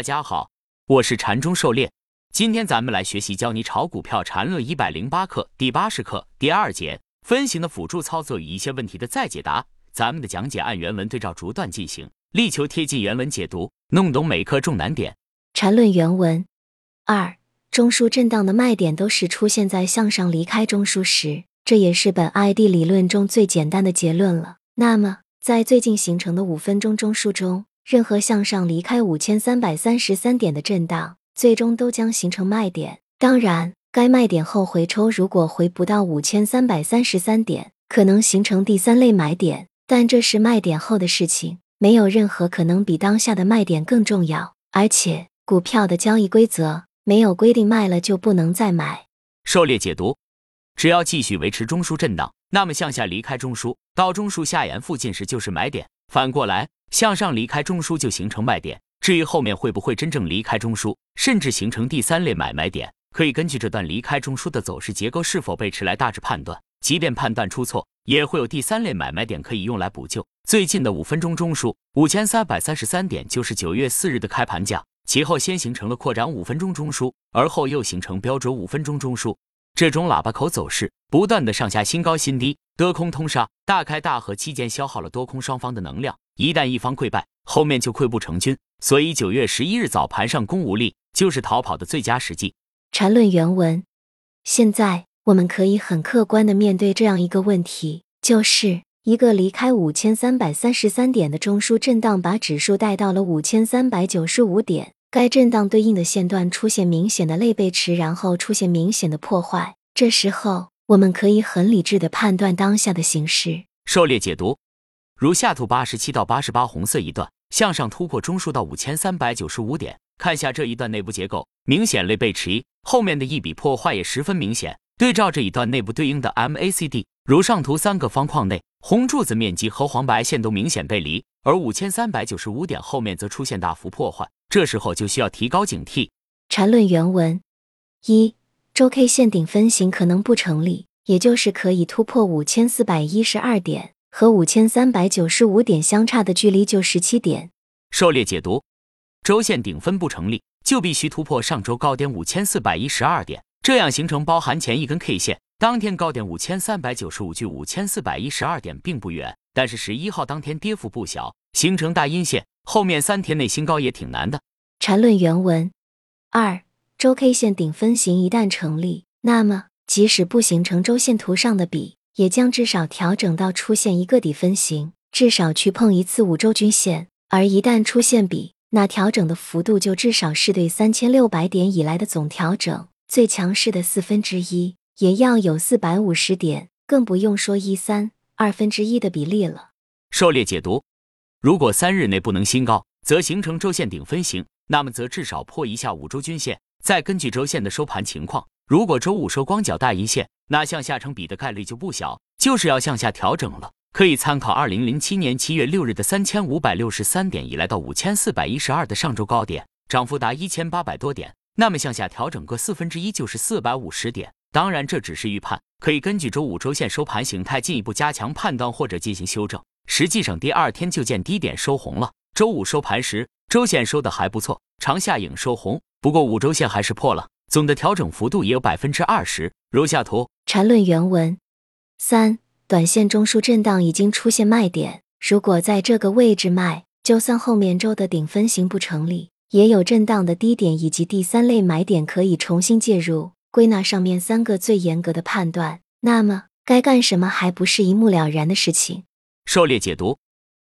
大家好，我是禅中狩猎。今天咱们来学习教你炒股票禅论一百零八课第八十课第二节分型的辅助操作与一些问题的再解答。咱们的讲解按原文对照逐段进行，力求贴近原文解读，弄懂每课重难点。禅论原文二，中枢震荡的卖点都是出现在向上离开中枢时，这也是本 ID 理论中最简单的结论了。那么，在最近形成的五分钟中枢中，任何向上离开五千三百三十三点的震荡，最终都将形成卖点。当然，该卖点后回抽如果回不到五千三百三十三点，可能形成第三类买点。但这是卖点后的事情，没有任何可能比当下的卖点更重要。而且，股票的交易规则没有规定卖了就不能再买。狩猎解读：只要继续维持中枢震荡，那么向下离开中枢到中枢下沿附近时就是买点。反过来。向上离开中枢就形成卖点，至于后面会不会真正离开中枢，甚至形成第三类买卖点，可以根据这段离开中枢的走势结构是否被迟来大致判断。即便判断出错，也会有第三类买卖点可以用来补救。最近的五分钟中枢五千三百三十三点就是九月四日的开盘价，其后先形成了扩展五分钟中枢，而后又形成标准五分钟中枢。这种喇叭口走势，不断的上下新高新低，多空通杀，大开大合期间消耗了多空双方的能量。一旦一方溃败，后面就溃不成军。所以九月十一日早盘上攻无力，就是逃跑的最佳时机。缠论原文：现在我们可以很客观的面对这样一个问题，就是一个离开五千三百三十三点的中枢震荡，把指数带到了五千三百九十五点。该震荡对应的线段出现明显的类背驰，然后出现明显的破坏。这时候，我们可以很理智的判断当下的形势。狩猎解读。如下图八十七到八十八红色一段向上突破中枢到五千三百九十五点，看下这一段内部结构明显类背驰，后面的一笔破坏也十分明显。对照这一段内部对应的 MACD，如上图三个方框内红柱子面积和黄白线都明显背离，而五千三百九十五点后面则出现大幅破坏，这时候就需要提高警惕。缠论原文一周 K 线顶分型可能不成立，也就是可以突破五千四百一十二点。和五千三百九十五点相差的距离就十七点。狩猎解读：周线顶分不成立，就必须突破上周高点五千四百一十二点，这样形成包含前一根 K 线当天高点五千三百九十五距五千四百一十二点并不远，但是十一号当天跌幅不小，形成大阴线，后面三天内新高也挺难的。缠论原文二周 K 线顶分型一旦成立，那么即使不形成周线图上的比。也将至少调整到出现一个底分型，至少去碰一次五周均线。而一旦出现比，那调整的幅度就至少是对三千六百点以来的总调整最强势的四分之一，也要有四百五十点，更不用说一三二分之一的比例了。狩猎解读：如果三日内不能新高，则形成周线顶分型，那么则至少破一下五周均线，再根据周线的收盘情况。如果周五收光脚大阴线，那向下成比的概率就不小，就是要向下调整了。可以参考二零零七年七月六日的三千五百六十三点以来到五千四百一十二的上周高点，涨幅达一千八百多点。那么向下调整个四分之一就是四百五十点。当然这只是预判，可以根据周五周线收盘形态进一步加强判断或者进行修正。实际上第二天就见低点收红了。周五收盘时，周线收的还不错，长下影收红，不过五周线还是破了。总的调整幅度也有百分之二十，如下图。缠论原文三，短线中枢震荡已经出现卖点，如果在这个位置卖，就算后面周的顶分型不成立，也有震荡的低点以及第三类买点可以重新介入。归纳上面三个最严格的判断，那么该干什么还不是一目了然的事情。狩猎解读：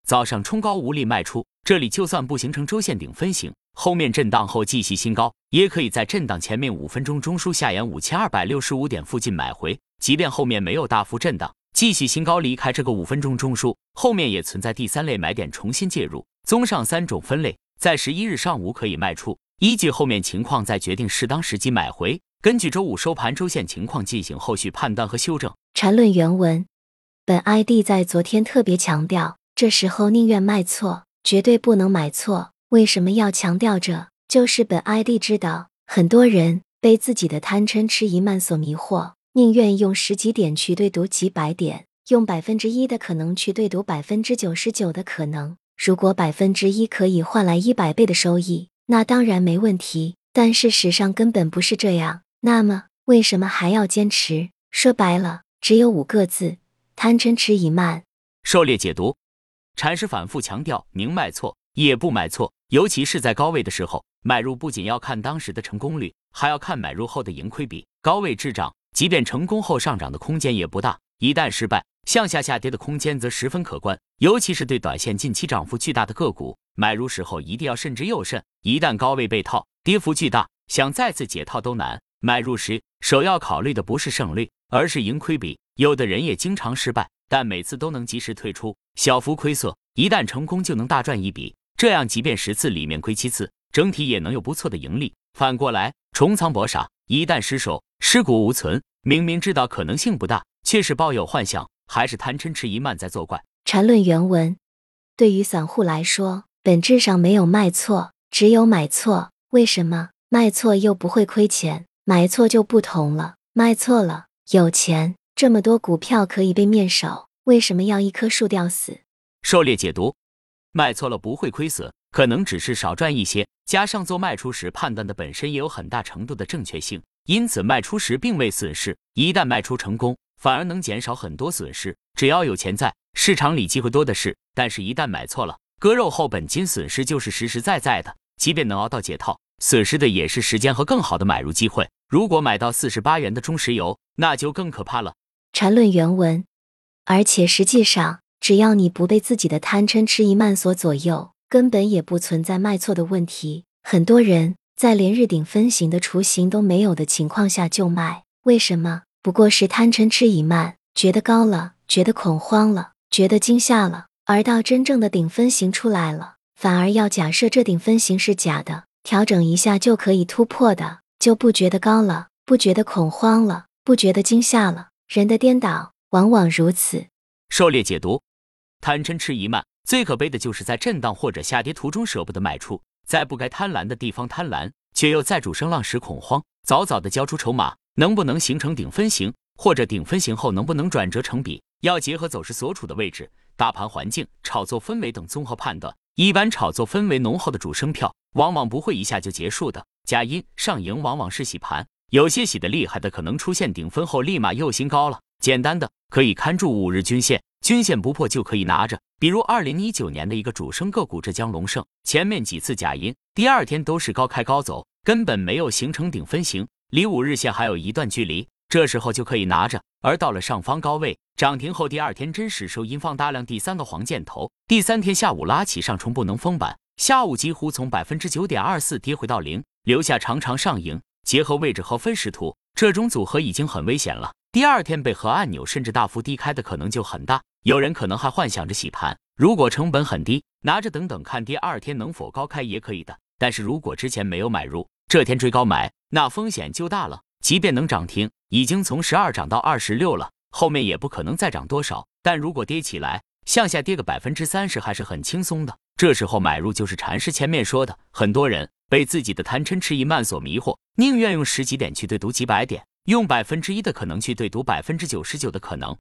早上冲高无力卖出，这里就算不形成周线顶分型。后面震荡后继续新高，也可以在震荡前面五分钟中枢下沿五千二百六十五点附近买回。即便后面没有大幅震荡，继续新高离开这个五分钟中枢，后面也存在第三类买点重新介入。综上三种分类，在十一日上午可以卖出，依据后面情况再决定适当时机买回。根据周五收盘周线情况进行后续判断和修正。缠论原文，本 ID 在昨天特别强调，这时候宁愿卖错，绝对不能买错。为什么要强调这？就是本 ID 知道，很多人被自己的贪嗔痴疑慢所迷惑，宁愿用十几点去对赌几百点，用百分之一的可能去对赌百分之九十九的可能。如果百分之一可以换来一百倍的收益，那当然没问题。但事实上根本不是这样。那么为什么还要坚持？说白了，只有五个字：贪嗔痴疑慢。狩猎解读，禅师反复强调，宁卖错也不买错，尤其是在高位的时候，买入不仅要看当时的成功率，还要看买入后的盈亏比。高位滞涨，即便成功后上涨的空间也不大；一旦失败，向下下跌的空间则十分可观。尤其是对短线近期涨幅巨大的个股，买入时候一定要慎之又慎。一旦高位被套，跌幅巨大，想再次解套都难。买入时，首要考虑的不是胜率，而是盈亏比。有的人也经常失败，但每次都能及时退出，小幅亏损，一旦成功就能大赚一笔。这样，即便十次里面亏七次，整体也能有不错的盈利。反过来，重仓搏傻，一旦失手，尸骨无存。明明知道可能性不大，却是抱有幻想，还是贪嗔痴疑慢在作怪。禅论原文：对于散户来说，本质上没有卖错。只有买错，为什么卖错又不会亏钱？买错就不同了，卖错了有钱，这么多股票可以被面首，为什么要一棵树吊死？狩猎解读：卖错了不会亏损，可能只是少赚一些，加上做卖出时判断的本身也有很大程度的正确性，因此卖出时并未损失。一旦卖出成功，反而能减少很多损失。只要有钱在，市场里机会多的是。但是，一旦买错了，割肉后本金损失就是实实在在的，即便能熬到解套，损失的也是时间和更好的买入机会。如果买到四十八元的中石油，那就更可怕了。禅论原文，而且实际上，只要你不被自己的贪嗔痴疑慢所左右，根本也不存在卖错的问题。很多人在连日顶分型的雏形都没有的情况下就卖，为什么？不过是贪嗔痴疑慢，觉得高了，觉得恐慌了，觉得惊吓了。而到真正的顶分型出来了，反而要假设这顶分型是假的，调整一下就可以突破的，就不觉得高了，不觉得恐慌了，不觉得惊吓了。人的颠倒往往如此。狩猎解读：贪嗔痴疑慢，最可悲的就是在震荡或者下跌途中舍不得卖出，在不该贪婪的地方贪婪，却又在主升浪时恐慌，早早的交出筹码。能不能形成顶分型，或者顶分型后能不能转折成比，要结合走势所处的位置。大盘环境、炒作氛围等综合判断，一般炒作氛围浓厚的主升票，往往不会一下就结束的。假阴上影往往是洗盘，有些洗的厉害的，可能出现顶分后立马又新高了。简单的可以看住五日均线，均线不破就可以拿着。比如二零一九年的一个主升个股浙江龙盛，前面几次假阴，第二天都是高开高走，根本没有形成顶分型，离五日线还有一段距离。这时候就可以拿着，而到了上方高位涨停后，第二天真实收阴放大量，第三个黄箭头，第三天下午拉起上冲不能封板，下午几乎从百分之九点二四跌回到零，留下长长上影。结合位置和分时图，这种组合已经很危险了。第二天被和按钮甚至大幅低开的可能就很大。有人可能还幻想着洗盘，如果成本很低，拿着等等看第二天能否高开也可以的。但是如果之前没有买入，这天追高买，那风险就大了。即便能涨停，已经从十二涨到二十六了，后面也不可能再涨多少。但如果跌起来，向下跌个百分之三十，还是很轻松的。这时候买入就是禅师前面说的，很多人被自己的贪嗔痴疑慢所迷惑，宁愿用十几点去对赌几百点，用百分之一的可能去对赌百分之九十九的可能。